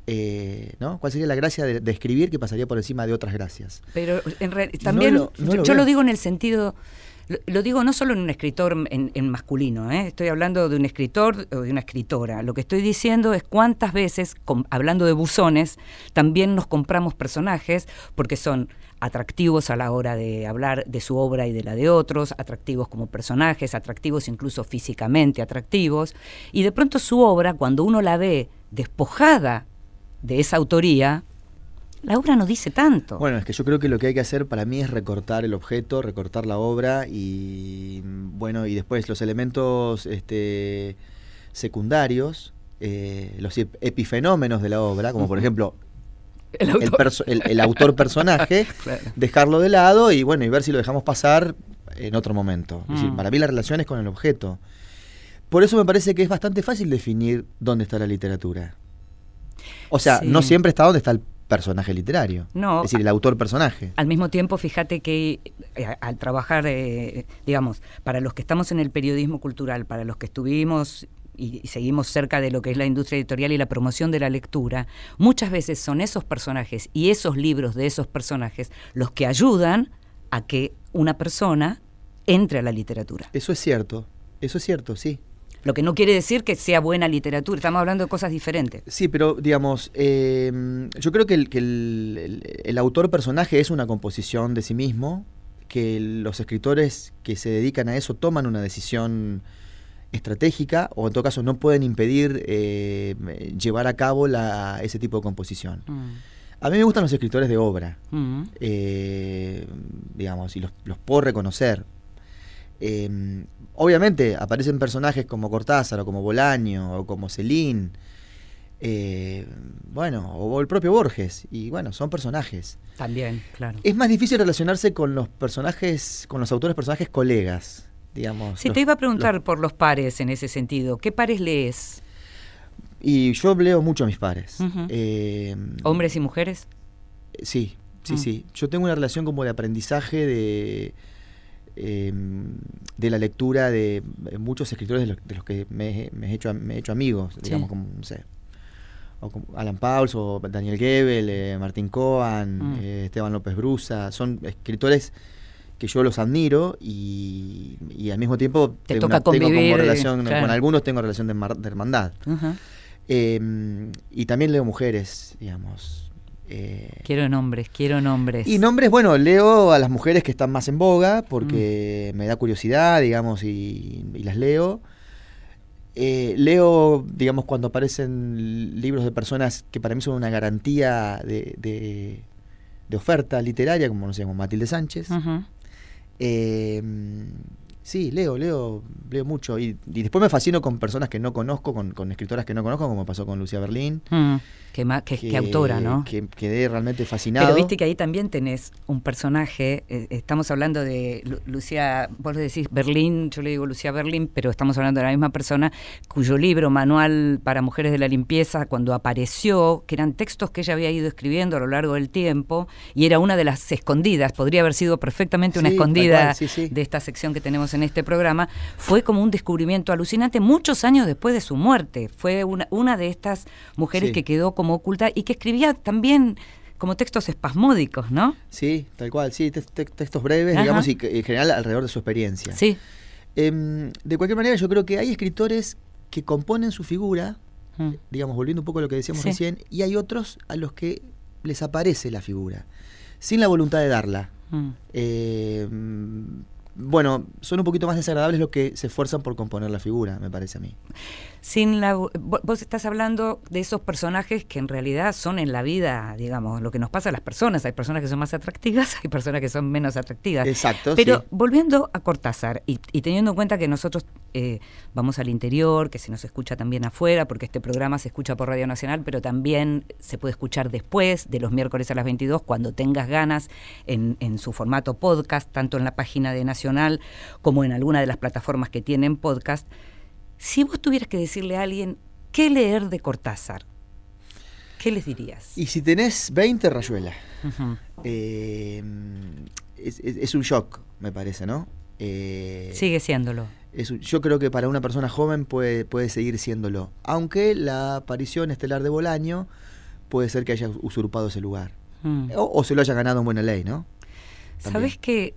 Eh, ¿no? ¿Cuál sería la gracia de, de escribir que pasaría por encima de otras gracias? Pero en real- también lo- no yo, lo yo veo. lo digo en el sentido, lo, digo no solo en un escritor en, en masculino, ¿eh? estoy hablando de un escritor o de una escritora. Lo que estoy diciendo es cuántas veces, hablando de buzones, también nos compramos personajes porque son atractivos a la hora de hablar de su obra y de la de otros, atractivos como personajes, atractivos incluso físicamente atractivos, y de pronto su obra, cuando uno la ve despojada de esa autoría, la obra no dice tanto. Bueno, es que yo creo que lo que hay que hacer para mí es recortar el objeto, recortar la obra y bueno, y después los elementos este, secundarios, eh, los ep- epifenómenos de la obra, como por ejemplo El el, autor. perso- el- el autor personaje, Claro. dejarlo de lado y bueno, y ver si lo dejamos pasar en otro momento. Es decir, Mm. para mí la relación es con el objeto. Por eso me parece que es bastante fácil definir dónde está la literatura. O sea, Sí. no siempre está donde está el personaje literario. No, Es decir, el autor personaje. Al mismo tiempo, fíjate que eh, al trabajar, eh, digamos, para los que estamos en el periodismo cultural, para los que estuvimos y seguimos cerca de lo que es la industria editorial y la promoción de la lectura, muchas veces son esos personajes y esos libros de esos personajes los que ayudan a que una persona entre a la literatura. Eso es cierto. Eso es cierto, sí. Lo que no quiere decir que sea buena literatura, estamos hablando de cosas diferentes. Sí, pero digamos, eh, yo creo que, el, que el- el- el autor personaje es una composición de sí mismo, que los escritores que se dedican a eso toman una decisión estratégica o en todo caso no pueden impedir eh, llevar a cabo la, ese tipo de composición. Mm. A mí me gustan los escritores de obra, Mm. eh, digamos, y los, los puedo reconocer. Eh, obviamente aparecen personajes como Cortázar o como Bolaño o como Celín, eh, bueno, o el propio Borges, y bueno, son personajes. También, claro. Es más difícil relacionarse con los personajes, con los autores personajes colegas, digamos. Si los- te iba a preguntar los- por los pares en ese sentido, ¿qué pares lees? y yo leo mucho a mis pares. Eh, ¿Hombres y mujeres? Sí, sí, Mm. sí. Yo tengo una relación como de aprendizaje de, eh, de la lectura de muchos escritores de los, de los que me, he- me he hecho, me he hecho amigos, digamos, como, no sé, o como Alan Pauls o Daniel Gebel, eh, Martín Coan, Mm. eh, Esteban López Brusa, son escritores que yo los admiro y, y al mismo tiempo Te tengo, toca tengo como relación, claro. con algunos tengo relación de, mar- de hermandad. Eh, y también leo mujeres, digamos. Eh, Quiero nombres, quiero nombres. y nombres, bueno, leo a las mujeres que están más en boga Mm. porque me da curiosidad, digamos, y, y las leo. Eh, leo, digamos, cuando aparecen libros de personas que para mí son una garantía de, de- de oferta literaria, como no sé, como Matilde Sánchez. Eh, sí, leo, leo, leo mucho. Y, y después me fascino con personas que no conozco, con, con escritoras que no conozco, como pasó con Lucía Berlín. Mm, Qué, ma- qué- qué autora, ¿no? Que quedé realmente fascinado. Pero viste que ahí también tenés un personaje, eh, estamos hablando de Lu- Lucía, vos le decís Berlín, yo le digo Lucía Berlín, pero estamos hablando de la misma persona, cuyo libro, Manual para Mujeres de la Limpieza, cuando apareció, que eran textos que ella había ido escribiendo a lo largo del tiempo, y era una de las escondidas, podría haber sido perfectamente una Sí, escondida cual, sí, sí. de esta sección que tenemos en este programa, fue como un descubrimiento alucinante muchos años después de su muerte. Fue una, una de estas mujeres Sí. que quedó como oculta y que escribía también como textos espasmódicos, ¿no? Sí, tal cual, sí, te- te- textos breves, Ajá. digamos, y en general alrededor de su experiencia. Sí. Em, de cualquier manera, yo creo que hay escritores que componen su figura, Mm. digamos, volviendo un poco a lo que decíamos Sí. recién, y hay otros a los que les aparece la figura, sin la voluntad de darla. Mm. Em, bueno, son un poquito más desagradables los que se esfuerzan por componer la figura, me parece a mí. Sin la, vo- vos estás hablando de esos personajes que en realidad son en la vida, digamos, lo que nos pasa a las personas. Hay personas que son más atractivas, hay personas que son menos atractivas. Exacto, Pero sí. volviendo a Cortázar y, y teniendo en cuenta que nosotros eh, vamos al interior, que se nos escucha también afuera, porque este programa se escucha por Radio Nacional, pero también se puede escuchar después, de los miércoles a las 22, cuando tengas ganas, en, en su formato podcast, tanto en la página de Nacional como en alguna de las plataformas que tienen podcast. Si vos tuvieras que decirle a alguien qué leer de Cortázar, ¿qué les dirías? Y si tenés 20, Rayuela. Eh, es, es- es un shock, me parece, ¿no? Eh, Sigue siéndolo. es un- yo creo que para una persona joven puede, puede seguir siéndolo. Aunque la aparición estelar de Bolaño puede ser que haya usurpado ese lugar. Mm. O, o se lo haya ganado en buena ley, ¿no? También. Sabes que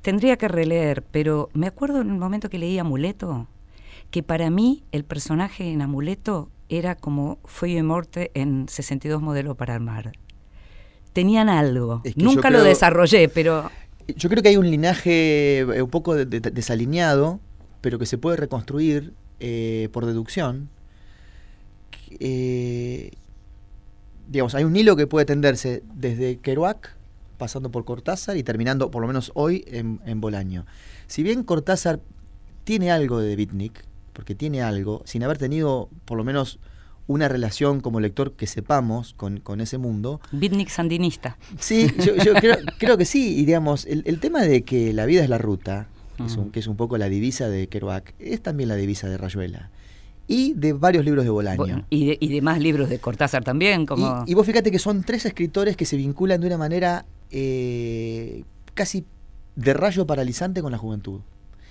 tendría que releer, pero me acuerdo en el momento que leí Amuleto, que para mí el personaje en Amuleto era como Feuille Morte en 62 modelo para armar. Tenían algo. Es que yo Nunca lo desarrollé, pero Yo creo que hay un linaje eh, un poco de- de- desalineado, pero que se puede reconstruir eh, por deducción. Eh, digamos, hay un hilo que puede tenderse desde Kerouac, pasando por Cortázar y terminando, por lo menos hoy, en, en Bolaño. Si bien Cortázar tiene algo de Bitnik, porque tiene algo, sin haber tenido por lo menos una relación como lector que sepamos con, con ese mundo, Bitnik sandinista. Sí, yo, yo creo, creo que sí. Y digamos, el, el tema de que la vida es la ruta, que es, un, Ujú. que es un poco la divisa de Kerouac, es también la divisa de Rayuela. Y de varios libros de Bolaño. Y, de, y de más libros de Cortázar también, como... Y, y vos fíjate que son tres escritores que se vinculan de una manera eh, casi de rayo paralizante con la juventud.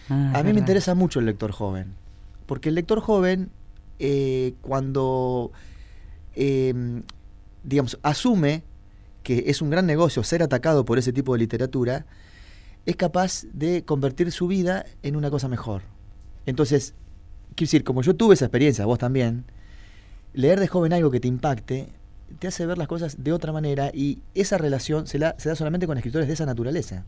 Ah, A mí verdad. me interesa mucho el lector joven, porque el lector joven, eh, cuando, eh, digamos, asume que es un gran negocio ser atacado por ese tipo de literatura, es capaz de convertir su vida en una cosa mejor. Entonces, quiero decir, como yo tuve esa experiencia, vos también, leer de joven algo que te impacte, te hace ver las cosas de otra manera y esa relación se, la, se da solamente con escritores de esa naturaleza.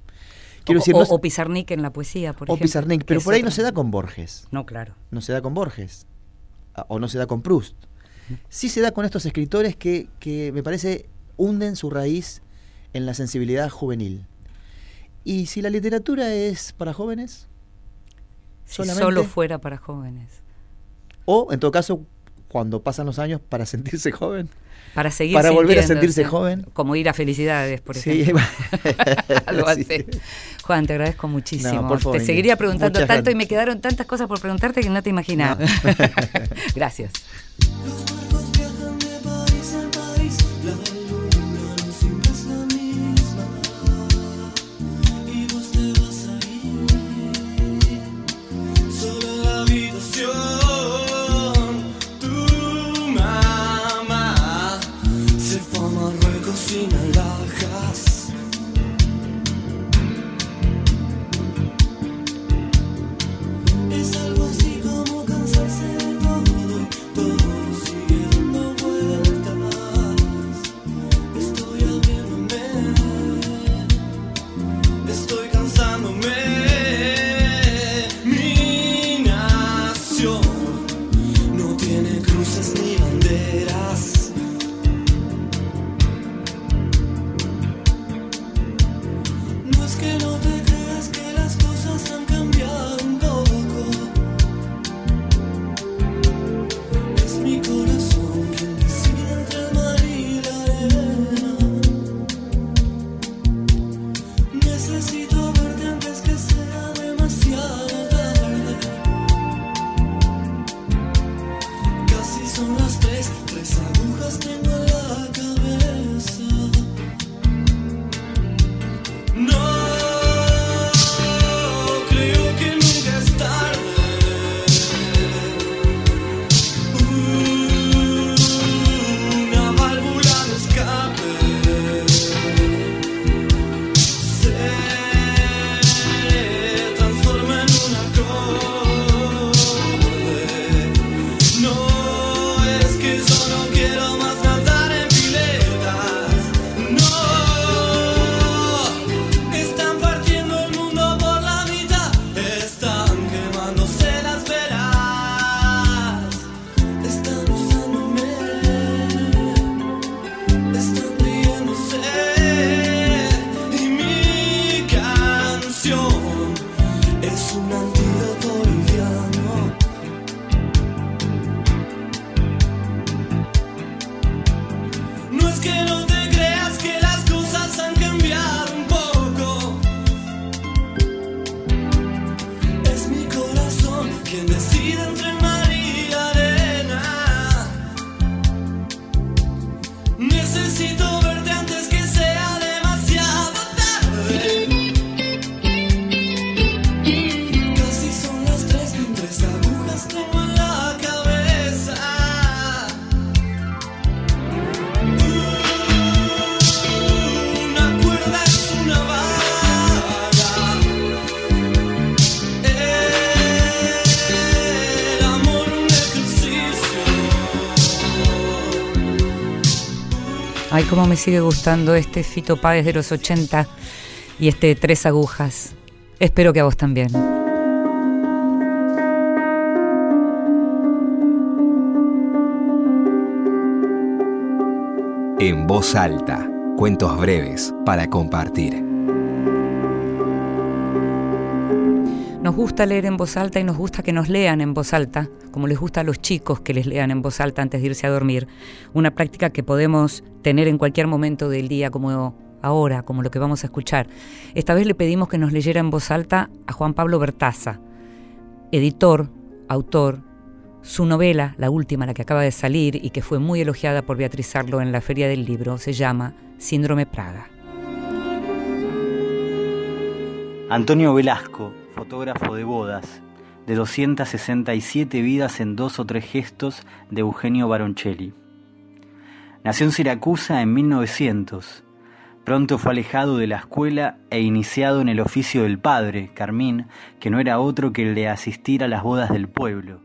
Quiero o, decir, o- no o Pizarnik en la poesía, por o ejemplo. Pizarnik, que pero por ahí no se da con Borges, No, claro. no se da con Borges, o no se da con Proust. Sí se da con estos escritores que, que me parece hunden su raíz en la sensibilidad juvenil. Y si la literatura es para jóvenes, Si solamente, solo fuera para jóvenes. o en todo caso, cuando pasan los años para sentirse joven. Para seguir Para volver a sentirse joven. Como ir a felicidades, por Sí, ejemplo. Sí. así. Juan, te agradezco muchísimo. No, por favor, te seguiría preguntando tanto y me quedaron tantas cosas por preguntarte que no te imaginas. No. Gracias. Me sigue gustando este Fito Páez de los 80 y este Tres Agujas. Espero que a vos también. En voz alta, cuentos breves para compartir. Nos gusta leer en voz alta y nos gusta que nos lean en voz alta, como les gusta a los chicos que les lean en voz alta antes de irse a dormir. Una práctica que podemos tener en cualquier momento del día, como ahora, como lo que vamos a escuchar. Esta vez le pedimos que nos leyera en voz alta a Juan Pablo Bertaza, editor, autor. Su novela, la última, la que acaba de salir y que fue muy elogiada por Beatriz Arlo en la Feria del Libro, se llama Síndrome Praga. Antonio Velasco, de bodas, de 267 vidas en dos o tres gestos de Eugenio Baroncelli. Nació en Siracusa en 1900. Pronto fue alejado de la escuela e iniciado en el oficio del padre, Carmín, que no era otro que el de asistir a las bodas del pueblo,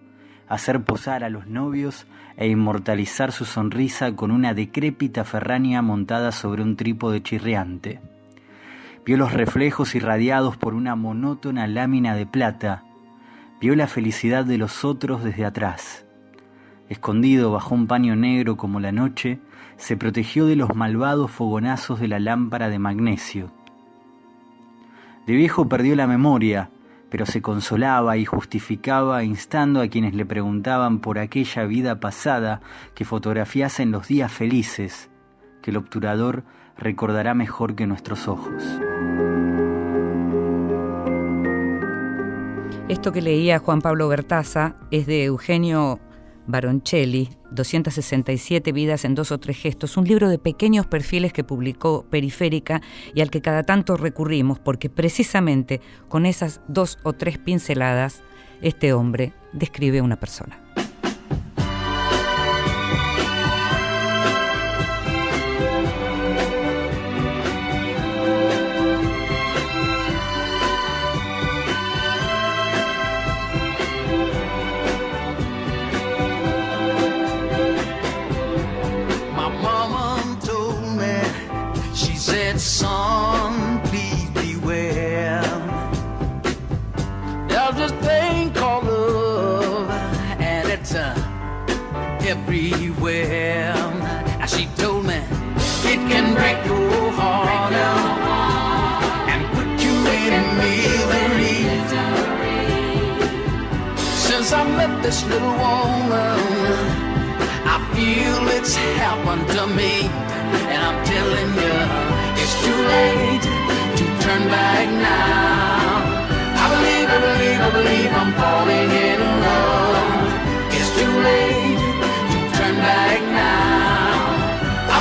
hacer posar a los novios e inmortalizar su sonrisa con una decrépita ferrania montada sobre un trípode chirriante. Vio los reflejos irradiados por una monótona lámina de plata. Vio la felicidad de los otros desde atrás. Escondido bajo un paño negro como la noche, se protegió de los malvados fogonazos de la lámpara de magnesio. De viejo perdió la memoria, pero se consolaba y justificaba instando a quienes le preguntaban por aquella vida pasada que fotografiasen los días felices, que el obturador recordará mejor que nuestros ojos. Esto que leía Juan Pablo Bertaza es de Eugenio Baroncelli, 267 vidas en dos o tres gestos, un libro de pequeños perfiles que publicó Periférica y al que cada tanto recurrimos porque precisamente con esas dos o tres pinceladas este hombre describe una persona. Can break your heart out and put you in misery. Since I met this little woman, I feel it's happened to me, and I'm telling you, it's too late to turn back now. I believe, I believe, I believe I'm falling in love. It's too late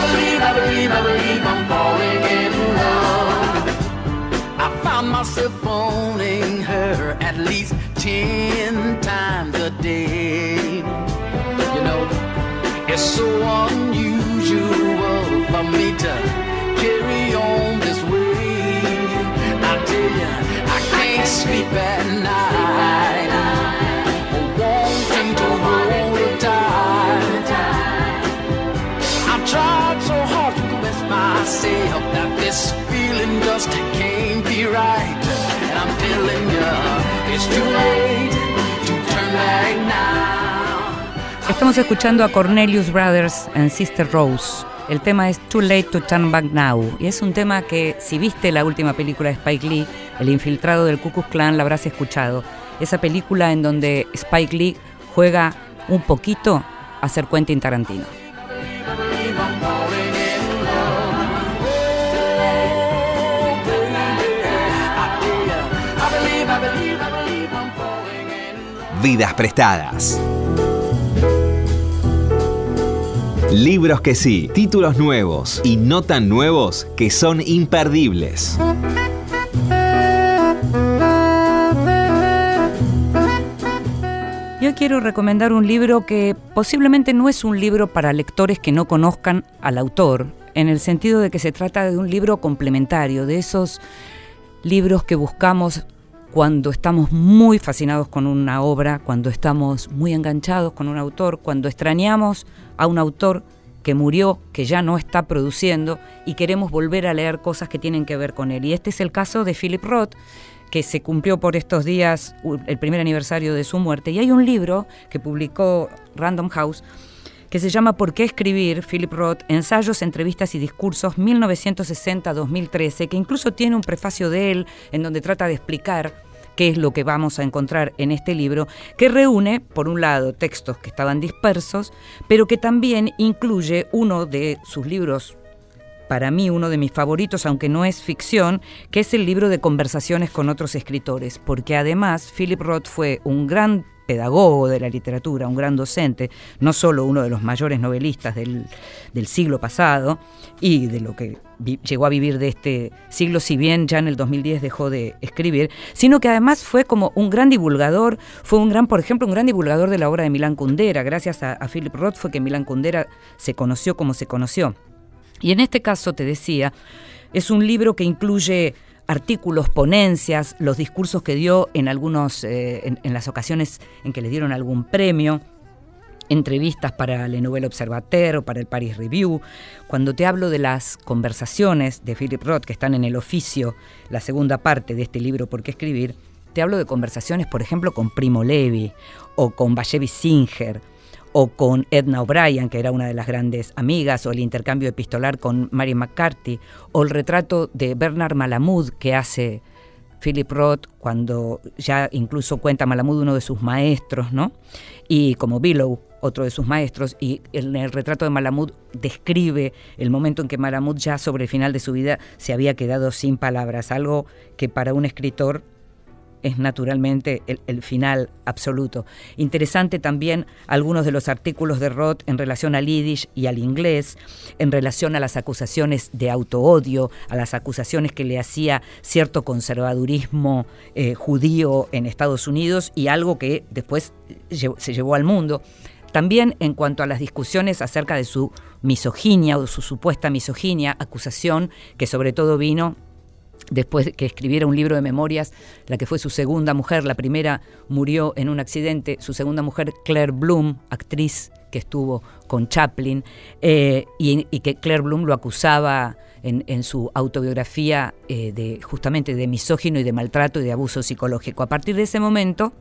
believe, I believe, I believe I'm falling in love. I found myself phoning her at least ten times a day. You know, it's so unusual for me to carry on this way. I tell you, I can't sleep at myself that this feeling just can't be right. And I'm telling you, it's too late to turn back now. Estamos escuchando a Cornelius Brothers en Sister Rose. El tema es Too Late to Turn Back Now. Y es un tema que, si viste la última película de Spike Lee, El infiltrado del Ku Klux Klan, la habrás escuchado. Esa película en donde Spike Lee juega un poquito a ser Quentin Tarantino. Vidas prestadas. Libros que sí, títulos nuevos y no tan nuevos que son imperdibles. Yo quiero recomendar un libro que posiblemente no es un libro para lectores que no conozcan al autor, en el sentido de que se trata de un libro complementario, de esos libros que buscamos cuando estamos muy fascinados con una obra, cuando estamos muy enganchados con un autor, cuando extrañamos a un autor que murió, que ya no está produciendo y queremos volver a leer cosas que tienen que ver con él. Y este es el caso de Philip Roth, que se cumplió por estos días el primer aniversario de su muerte. Y hay un libro que publicó Random House que se llama ¿Por qué escribir? Philip Roth, Ensayos, Entrevistas y Discursos 1960-2013, que incluso tiene un prefacio de él en donde trata de explicar qué es lo que vamos a encontrar en este libro, que reúne, por un lado, textos que estaban dispersos, pero que también incluye uno de sus libros para mí uno de mis favoritos, aunque no es ficción, que es el libro de conversaciones con otros escritores, porque además Philip Roth fue un gran pedagogo de la literatura, un gran docente, no solo uno de los mayores novelistas del, del siglo pasado y de lo que llegó a vivir de este siglo, si bien ya en el 2010 dejó de escribir, sino que además fue como un gran divulgador, fue un gran, por ejemplo, un gran divulgador de la obra de Milán Kundera. Gracias a, a Philip Roth fue que Milán Kundera se conoció como se conoció. Y en este caso, te decía, es un libro que incluye artículos, ponencias, los discursos que dio en algunos, eh, en, las ocasiones en que le dieron algún premio, entrevistas para Le Nouvel Observateur o para el Paris Review. Cuando te hablo de las conversaciones de Philip Roth que están en el oficio, la segunda parte de este libro ¿Por qué escribir? Te hablo de conversaciones, por ejemplo, con Primo Levi o con Bashevi Singer o con Edna O'Brien, que era una de las grandes amigas, o el intercambio epistolar con Mary McCarthy, o el retrato de Bernard Malamud que hace Philip Roth cuando ya incluso cuenta Malamud uno de sus maestros, ¿no? Y como Billow, otro de sus maestros, y en el retrato de Malamud describe el momento en que Malamud ya sobre el final de su vida se había quedado sin palabras, algo que para un escritor es naturalmente el, final absoluto. Interesante también algunos de los artículos de Roth en relación al yiddish y al inglés, en relación a las acusaciones de autoodio, a las acusaciones que le hacía cierto conservadurismo eh, judío en Estados Unidos y algo que después se llevó al mundo. También en cuanto a las discusiones acerca de su misoginia o su supuesta misoginia, acusación que sobre todo vino después de que escribiera un libro de memorias, la que fue su segunda mujer, la primera murió en un accidente, su segunda mujer, Claire Bloom, actriz que estuvo con Chaplin, eh, y, que Claire Bloom lo acusaba en, en su autobiografía eh, de justamente de misógino y de maltrato y de abuso psicológico. A partir de ese momento,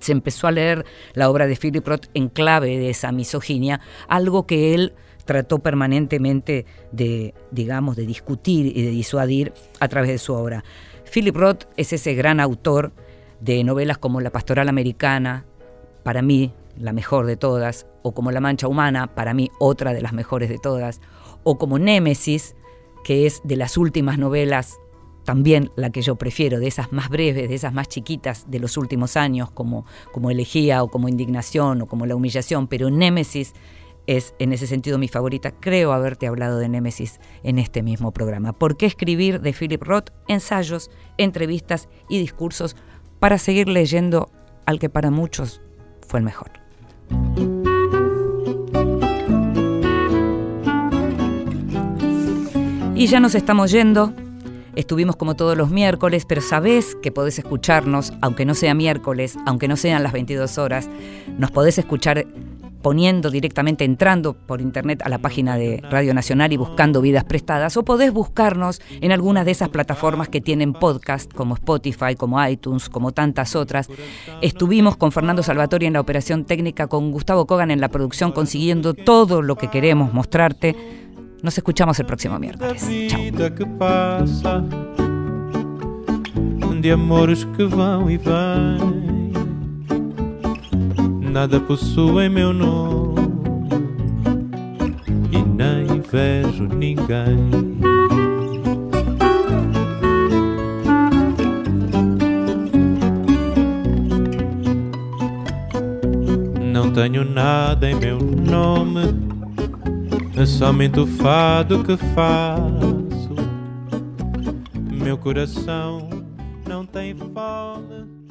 se empezó a leer la obra de Philip Roth en clave de esa misoginia, algo que él trató permanentemente de, digamos, de discutir y de disuadir a través de su obra. Philip Roth es ese gran autor de novelas como La Pastoral Americana, para mí la mejor de todas, o como La Mancha Humana, para mí otra de las mejores de todas, o como Némesis, que es de las últimas novelas también la que yo prefiero, de esas más breves, de esas más chiquitas de los últimos años, como, como Elegía o como Indignación o como La Humillación, pero Némesis es en ese sentido mi favorita. Creo haberte hablado de Némesis en este mismo programa. ¿Por qué escribir de Philip Roth ensayos, entrevistas y discursos para seguir leyendo al que para muchos fue el mejor? Y ya nos estamos yendo. Estuvimos como todos los miércoles, pero sabés que podés escucharnos, aunque no sea miércoles, aunque no sean las 22 horas, nos podés escuchar poniendo directamente, entrando por internet a la página de Radio Nacional y buscando vidas prestadas, o podés buscarnos en algunas de esas plataformas que tienen podcast, como Spotify, como iTunes, como tantas otras. Estuvimos con Fernando Salvatori en la operación técnica, con Gustavo Kogan en la producción, consiguiendo todo lo que queremos mostrarte. Nos escuchamos el próximo miércoles. Chao. De amores que vão e vêm nada possui meu nome e nem vejo ninguém. Não tenho nada em meu nome, É somente o fado que faço. Meu coração não tem folga.